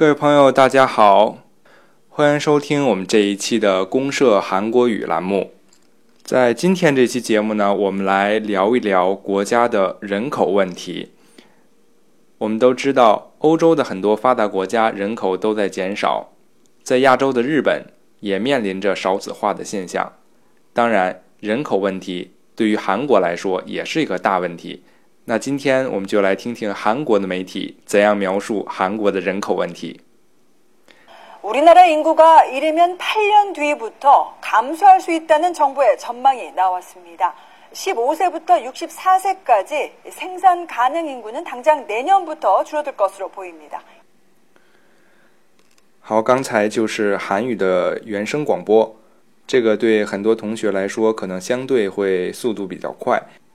各位朋友，大家好，欢迎收听我们这一期的公社韩国语栏目。在今天这期节目呢，我们来聊一聊国家的人口问题。我们都知道，欧洲的很多发达国家人口都在减少，在亚洲的日本也面临着少子化的现象。当然，人口问题对于韩国来说也是一个大问题。那今天我们就来听听韩国的媒体怎样描述韩国的人口问题。우리나라인구가이르면8년뒤부터감소할수있다는정부의전망이나왔습니다15세부터64세까지생산가능인구는당장내년부터줄어들것으로보입니다好，刚才就是韩语的原声广播，这个对很多同学来说可能相对会速度比较快。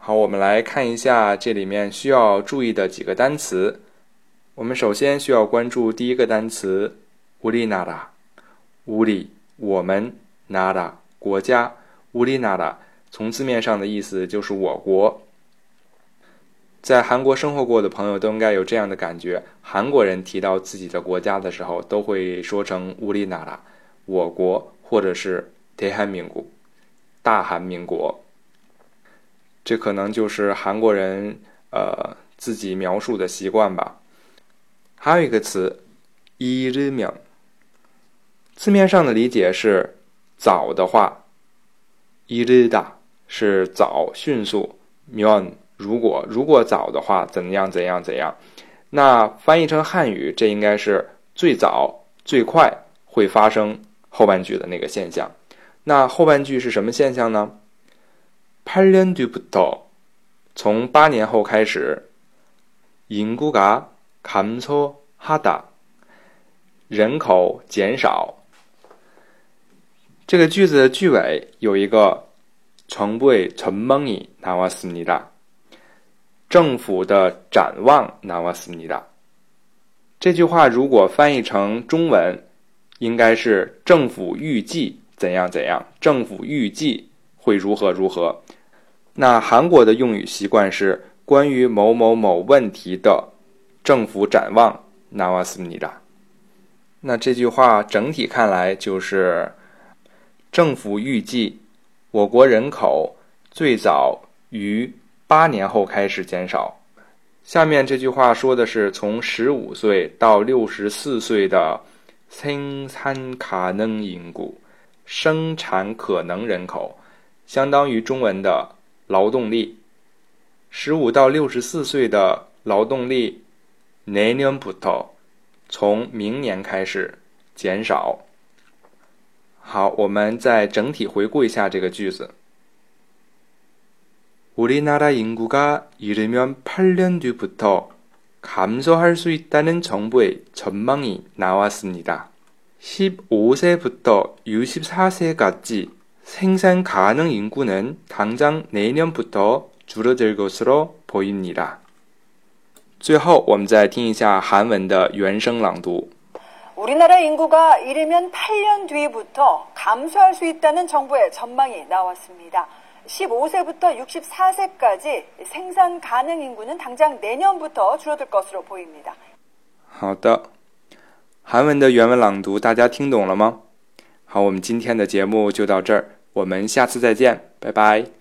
好，我们来看一下这里面需要注意的几个单词。我们首先需要关注第一个单词우리나라乌里，我们나라国家乌里나라从字面上的意思就是我国。在韩国生活过的朋友都应该有这样的感觉：韩国人提到自己的国家的时候，都会说成乌里나라我国，或者是대한민 국， 大韩民国。 这可能就是韩国人呃自己描述的习惯吧。还有一个词，이르 면， 字面上的理解是早的话，이르다是早、迅速，면如果如果早的话，怎样怎样怎样。那翻译成汉语，这应该是最早、最快会发生后半句的那个现象。那后半句是什么现象呢？ ？8년뒤부터从八年后开始，인구가감소하 다， 人口减少。这个句子的句尾有一个정부의전망이나왔습니 다， 政府的展望나왔습니 다。 这句话如果翻译成中文，应该是政府预计怎样怎样，政府预计 会如何如何。那韩国的用语习惯是关于某某某问题的政府展望，나왔습니 다。 那这句话整体看来就是政府预计我国人口最早于八年后开始减少。下面这句话说的是从十五岁到六十四岁的生产可能인구生产可能人口， 相当于中文的。劳动力，十五到六十四岁的劳动力，내년부터从明年开始减少。好，我们再整体回顾一下这个句子。우리나라인구가이르면8년뒤부터감소할수있다는정부의전망이나왔습니다15세부터64세까지 生产可能인구는당장내년부터줄어들것으로보입니다最后，我们再听一下韩文的原声朗读。우리나라인구가이르면8년뒤부터감소할수있다는정부의전망이나왔습니다15세부터64세까지생산가능인구는당장내년부터줄어들것으로보입니다好的，韩文的原文朗读大家听懂了吗？ 好，我们今天的节目就到这儿。我们下次再见，拜拜。